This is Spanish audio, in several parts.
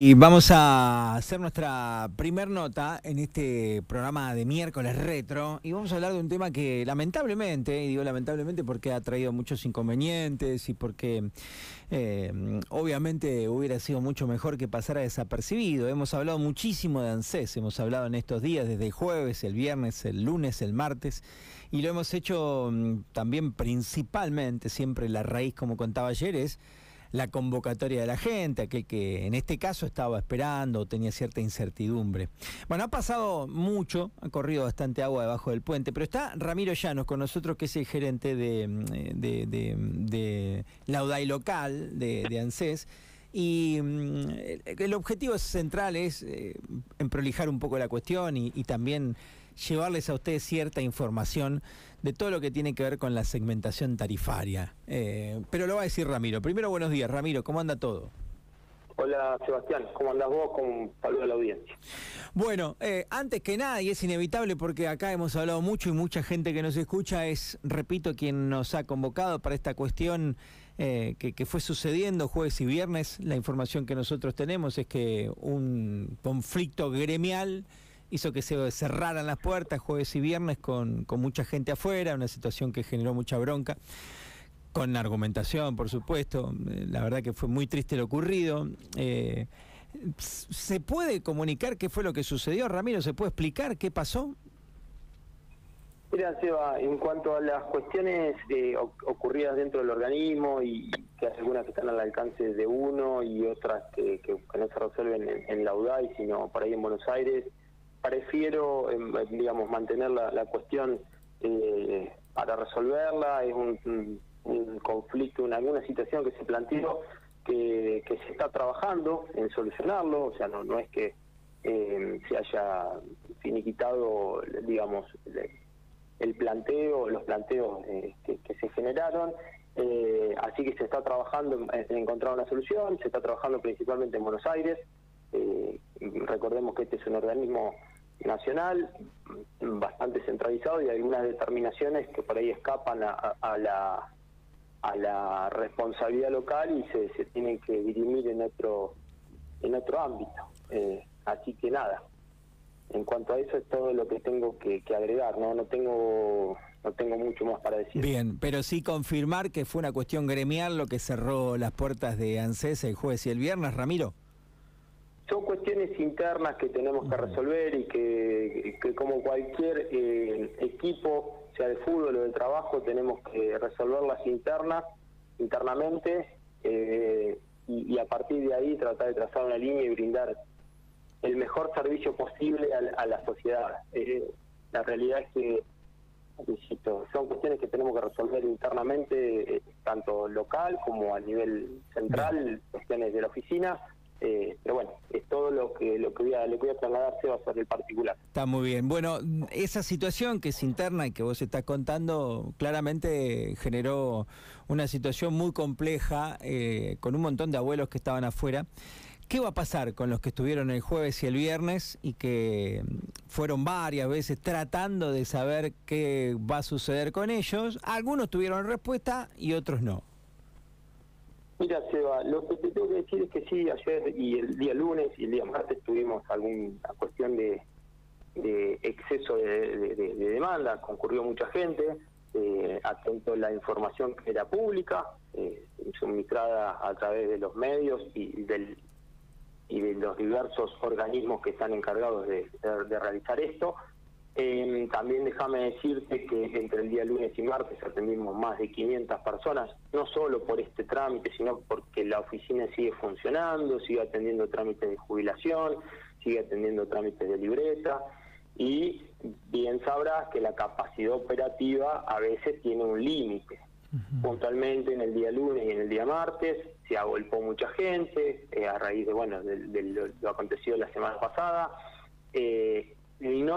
Y vamos a hacer nuestra primer nota en este programa de miércoles retro y vamos a hablar de un tema que lamentablemente, y digo lamentablemente porque ha traído muchos inconvenientes y porque eh, obviamente hubiera sido mucho mejor que pasara desapercibido. Hemos hablado muchísimo de ANSES, hemos hablado en estos días desde el jueves, el viernes, el lunes, el martes y lo hemos hecho mm, también principalmente, siempre la raíz como contaba ayer es la convocatoria de la gente, aquel que en este caso estaba esperando o tenía cierta incertidumbre. Bueno, ha pasado mucho, ha corrido bastante agua debajo del puente, pero está Ramiro Llanos con nosotros, que es el gerente de, de, de, de UDAI local de, ANSES. Y mm, el, objetivo central es eh, emprolijar un poco la cuestión y, y también llevarles a ustedes cierta información de todo lo que tiene que ver con la segmentación tarifaria. Eh, pero lo va a decir Ramiro. Primero, buenos días, Ramiro, ¿cómo anda todo? Hola Sebastián, ¿cómo andás vos? Con saludo la audiencia. Bueno, eh, antes que nada, y es inevitable porque acá hemos hablado mucho y mucha gente que nos escucha es, repito, quien nos ha convocado para esta cuestión eh, que, que, fue sucediendo jueves y viernes. La información que nosotros tenemos es que un conflicto gremial hizo que se cerraran las puertas jueves y viernes con, con mucha gente afuera, una situación que generó mucha bronca con argumentación, por supuesto. Eh, la verdad que fue muy triste lo ocurrido. Eh, ¿Se puede comunicar qué fue lo que sucedió, Ramiro? ¿Se puede explicar qué pasó? Mira, Seba, en cuanto a las cuestiones eh, ocurridas dentro del organismo y que hay algunas que están al alcance de uno y otras que, no se resuelven en, en la UDAI, sino por ahí en Buenos Aires, prefiero, em, digamos, mantener la, cuestión eh, para resolverla. Es un, conflicto, una, alguna situación que se planteó que, se está trabajando en solucionarlo. O sea, no, es que em, se haya finiquitado, digamos, el planteo, los planteos eh, que, se generaron. Eh, así que se está trabajando en, encontrar una solución, se está trabajando principalmente en Buenos Aires. recordemos que este es un organismo nacional, bastante centralizado y algunas determinaciones que por ahí escapan a, la a la responsabilidad local y se, se tienen que dirimir en otro en otro ámbito. Eh, así que nada, en cuanto a eso es todo lo que tengo que, agregar, no no tengo no tengo mucho más para decir. Bien, pero sí confirmar que fue una cuestión gremial lo que cerró las puertas de ANSES el jueves y el viernes, Ramiro son cuestiones internas que tenemos que resolver y que, como cualquier eh, equipo, sea de fútbol o de trabajo, tenemos que resolverlas internas, internamente, eh, y, a partir de ahí tratar de trazar una línea y brindar el mejor servicio posible a, la sociedad. Eh, la realidad es que, son cuestiones que tenemos que resolver internamente, tanto local como a nivel central, cuestiones de la oficina, eh, pero bueno, es todo lo que lo que voy a, que voy a trasladar va a ser el particular. Está muy bien. Bueno, esa situación que es interna y que vos estás contando, claramente generó una situación muy compleja eh, con un montón de abuelos que estaban afuera. ¿Qué va a pasar con los que estuvieron el jueves y el viernes y que fueron varias veces tratando de saber qué va a suceder con ellos? Algunos tuvieron respuesta y otros no. Mira, Seba, lo que te tengo que decir es que sí, ayer y el día lunes y el día martes tuvimos alguna cuestión de, exceso de, demanda, concurrió mucha gente, eh, atento la información que era pública, eh, suministrada a través de los medios y, del, y de los diversos organismos que están encargados de realizar esto. Eh, también déjame decirte que entre el día lunes y martes atendimos más de 500 personas, no solo por este trámite, sino porque la oficina sigue funcionando, sigue atendiendo trámites de jubilación, sigue atendiendo trámites de libreta y bien sabrás que la capacidad operativa a veces tiene un límite. Puntualmente en el día lunes y en el día martes se agolpó mucha gente eh, a raíz de bueno de, lo, acontecido la semana pasada. Eh,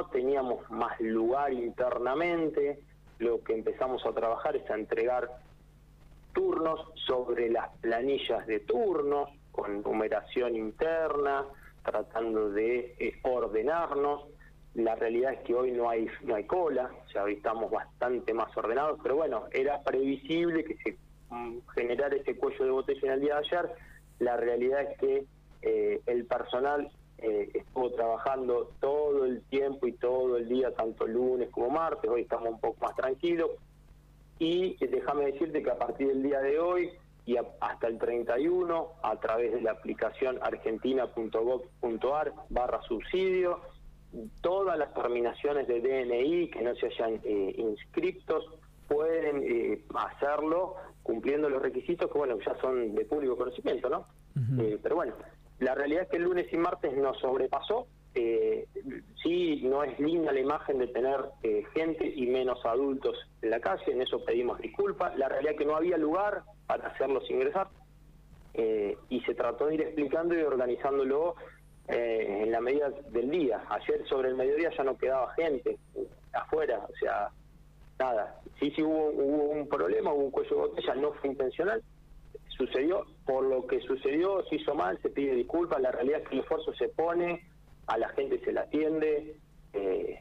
teníamos más lugar internamente, lo que empezamos a trabajar es a entregar turnos sobre las planillas de turnos, con numeración interna, tratando de eh, ordenarnos. La realidad es que hoy no hay no hay cola, ya estamos bastante más ordenados, pero bueno, era previsible que se mm, generara ese cuello de botella en el día de ayer. La realidad es que eh, el personal eh, estuvo trabajando todo el tiempo y todo el día, tanto lunes como martes, hoy estamos un poco más tranquilos. Y déjame decirte que a partir del día de hoy y hasta el 31, a través de la aplicación argentina.gov.ar barra subsidio, todas las terminaciones de DNI que no se hayan eh, inscriptos pueden eh, hacerlo cumpliendo los requisitos que bueno ya son de público conocimiento, ¿no? Eh, pero bueno, la realidad es que el lunes y martes nos sobrepasó. Eh, sí, no es linda la imagen de tener eh, gente y menos adultos en la calle, en eso pedimos disculpas. La realidad es que no había lugar para hacerlos ingresar eh, y se trató de ir explicando y organizándolo en la medida del día. Ayer sobre el mediodía ya no quedaba gente afuera, o sea, nada. Sí, sí hubo, hubo un problema, hubo un cuello de botella, no fue intencional, sucedió, por lo que sucedió, se hizo mal, se pide disculpas, la realidad es que el esfuerzo se pone, a la gente se la atiende, eh,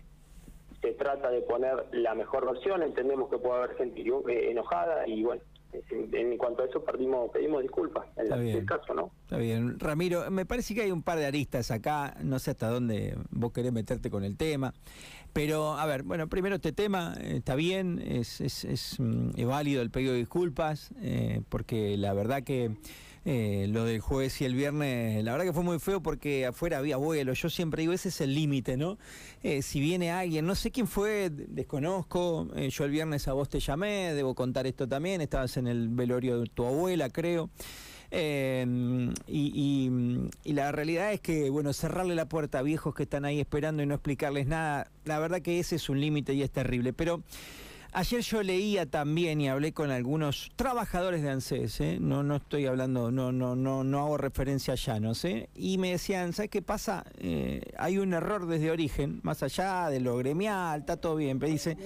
se trata de poner la mejor versión, entendemos que puede haber gente eh, enojada y bueno, en, cuanto a eso perdimos, pedimos disculpas en el caso, ¿no? Está bien. Ramiro, me parece que hay un par de aristas acá, no sé hasta dónde vos querés meterte con el tema, pero a ver, bueno, primero este tema eh, está bien, es, es, es, mm, válido el pedido de disculpas, eh, porque la verdad que... Eh, lo del jueves y el viernes, la verdad que fue muy feo porque afuera había vuelo. Yo siempre digo, ese es el límite, ¿no? Eh, si viene alguien, no sé quién fue, desconozco. Eh, yo el viernes a vos te llamé, debo contar esto también. Estabas en el velorio de tu abuela, creo. y, y, la realidad es que, bueno, cerrarle la puerta a viejos que están ahí esperando y no explicarles nada, la verdad que ese es un límite y es terrible. Pero Ayer yo leía también y hablé con algunos trabajadores de ANSES, ¿eh? no, no estoy hablando, no, no, no, no hago referencia a llanos, ¿eh? y me decían, ¿sabes qué pasa? Eh, hay un error desde origen, más allá de lo gremial, está todo bien, pero dice,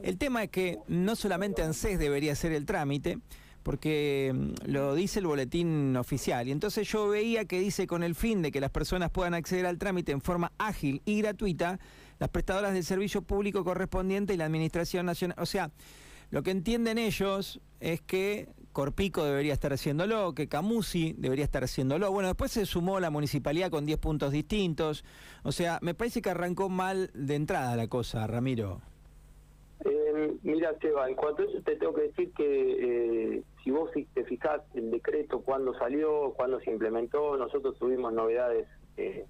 el tema es que no solamente ANSES debería hacer el trámite, porque mm, lo dice el boletín oficial. Y entonces yo veía que dice con el fin de que las personas puedan acceder al trámite en forma ágil y gratuita, las prestadoras del servicio público correspondiente y la Administración Nacional. O sea, lo que entienden ellos es que Corpico debería estar haciéndolo, que Camusi debería estar haciéndolo. Bueno, después se sumó la municipalidad con 10 puntos distintos. O sea, me parece que arrancó mal de entrada la cosa, Ramiro. Mira, Seba, en cuanto a eso te tengo que decir que eh, si vos te fijás el decreto, cuándo salió, cuándo se implementó, nosotros tuvimos novedades eh,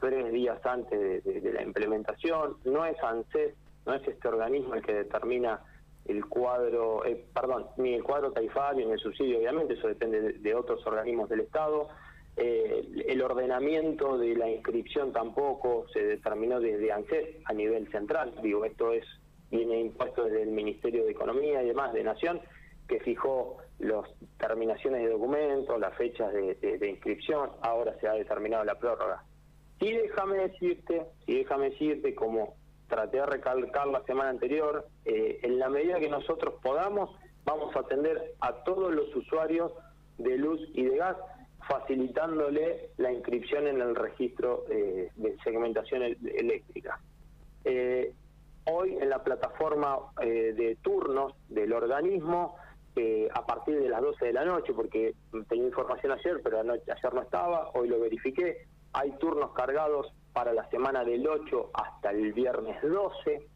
tres días antes de, la implementación. No es ANSES, no es este organismo el que determina el cuadro, eh, perdón, ni el cuadro taifario ni el subsidio, obviamente, eso depende de, otros organismos del Estado. Eh, el ordenamiento de la inscripción tampoco se determinó desde ANSES a nivel central. Digo, esto es viene impuesto desde el Ministerio de Economía y demás de Nación, que fijó las terminaciones de documentos, las fechas de inscripción, ahora se ha determinado la prórroga. Sí, déjame decirte, sí, déjame decirte, como traté de recalcar la semana anterior, eh, en la medida que nosotros podamos, vamos a atender a todos los usuarios de luz y de gas, facilitándole la inscripción en el registro eh, de segmentación eléctrica. Eh, hoy en la plataforma de turnos del organismo, a partir de las 12 de la noche, porque tenía información ayer, pero ayer no estaba, hoy lo verifiqué, hay turnos cargados para la semana del 8 hasta el viernes 12,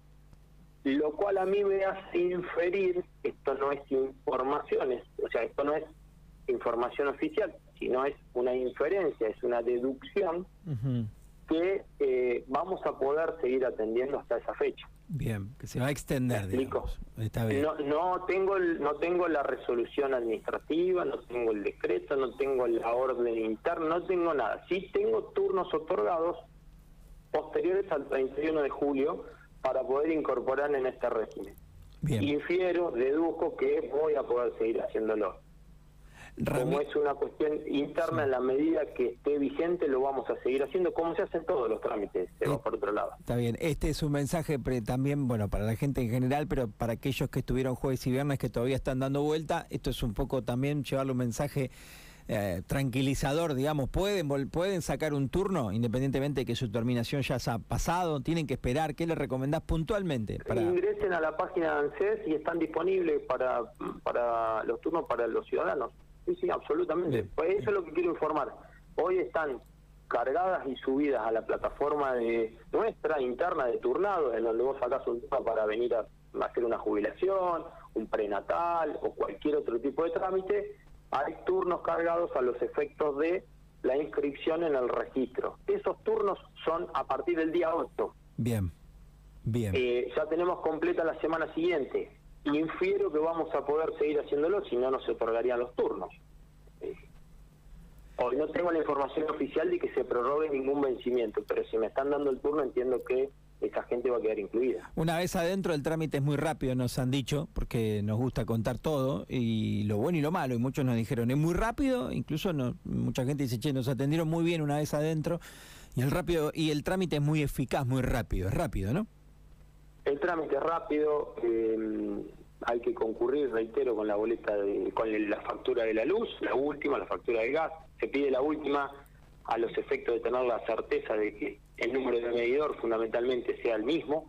lo cual a mí me hace inferir, esto no es información, o sea, esto no es información oficial, sino es una inferencia, es una deducción que eh, vamos a poder seguir atendiendo hasta esa fecha. Bien, que se va a extender. Digamos. Está bien. No, no tengo no tengo la resolución administrativa, no tengo el decreto, no tengo la orden interna, no tengo nada. Sí tengo turnos otorgados posteriores al 31 de julio para poder incorporar en este régimen. Bien. Infiero, deduzco que voy a poder seguir haciéndolo. Como es una cuestión interna, en la medida que esté vigente, lo vamos a seguir haciendo, como se hacen todos los trámites, se va por otro lado. Está bien, este es un mensaje también, bueno, para la gente en general, pero para aquellos que estuvieron jueves y viernes que todavía están dando vuelta, esto es un poco también llevarle un mensaje eh, tranquilizador, digamos, pueden pueden sacar un turno independientemente de que su terminación ya se ha pasado, tienen que esperar, ¿qué le recomendás puntualmente? Para... Ingresen a la página de ANSES y están disponibles para, para los turnos para los ciudadanos. Sí, sí, absolutamente. Pues eso es lo que quiero informar. hoy están cargadas y subidas a la plataforma de nuestra interna de turnado, en donde vos sacás un tema para venir a hacer una jubilación, un prenatal o cualquier otro tipo de trámite, hay turnos cargados a los efectos de la inscripción en el registro. Esos turnos son a partir del día 8. Bien, bien. Eh, ya tenemos completa la semana siguiente. Infiero que vamos a poder seguir haciéndolo, si no, no se otorgarían los turnos. Hoy no tengo la información oficial de que se prorrogue ningún vencimiento, pero si me están dando el turno entiendo que esa gente va a quedar incluida. Una vez adentro el trámite es muy rápido, nos han dicho, porque nos gusta contar todo, y lo bueno y lo malo, y muchos nos dijeron, es muy rápido, incluso no, mucha gente dice, che, nos atendieron muy bien una vez adentro, y el rápido y el trámite es muy eficaz, muy rápido, es rápido, ¿no? El trámite rápido, eh, hay que concurrir, reitero, con la boleta, de, con la factura de la luz, la última, la factura del gas, se pide la última a los efectos de tener la certeza de que el número de medidor fundamentalmente sea el mismo,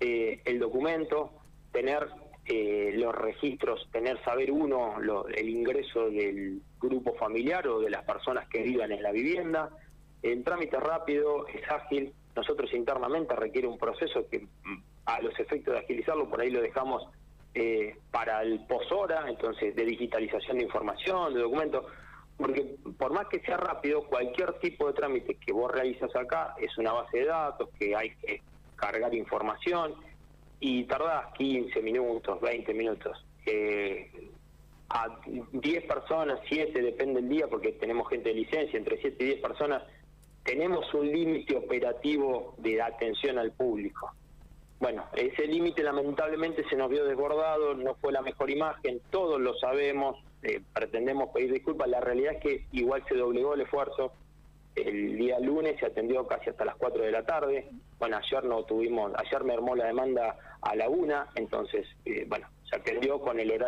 eh, el documento, tener eh, los registros, tener saber uno el ingreso del grupo familiar o de las personas que vivan en la vivienda. El trámite rápido, es ágil, nosotros internamente requiere un proceso que mm, a los efectos de agilizarlo, por ahí lo dejamos eh, para el posora, entonces de digitalización de información, de documentos, porque por más que sea rápido, cualquier tipo de trámite que vos realizas acá es una base de datos, que hay que cargar información y tardás 15 minutos, 20 minutos. Eh, a 10 personas, 7, depende del día, porque tenemos gente de licencia, entre 7 y 10 personas, tenemos un límite operativo de atención al público. Bueno, ese límite lamentablemente se nos vio desbordado, no fue la mejor imagen, todos lo sabemos, eh, pretendemos pedir disculpas, la realidad es que igual se doblegó el esfuerzo, el día lunes se atendió casi hasta las 4 de la tarde, bueno, ayer no tuvimos, ayer me armó la demanda a la una, entonces, eh, bueno, se atendió con el horario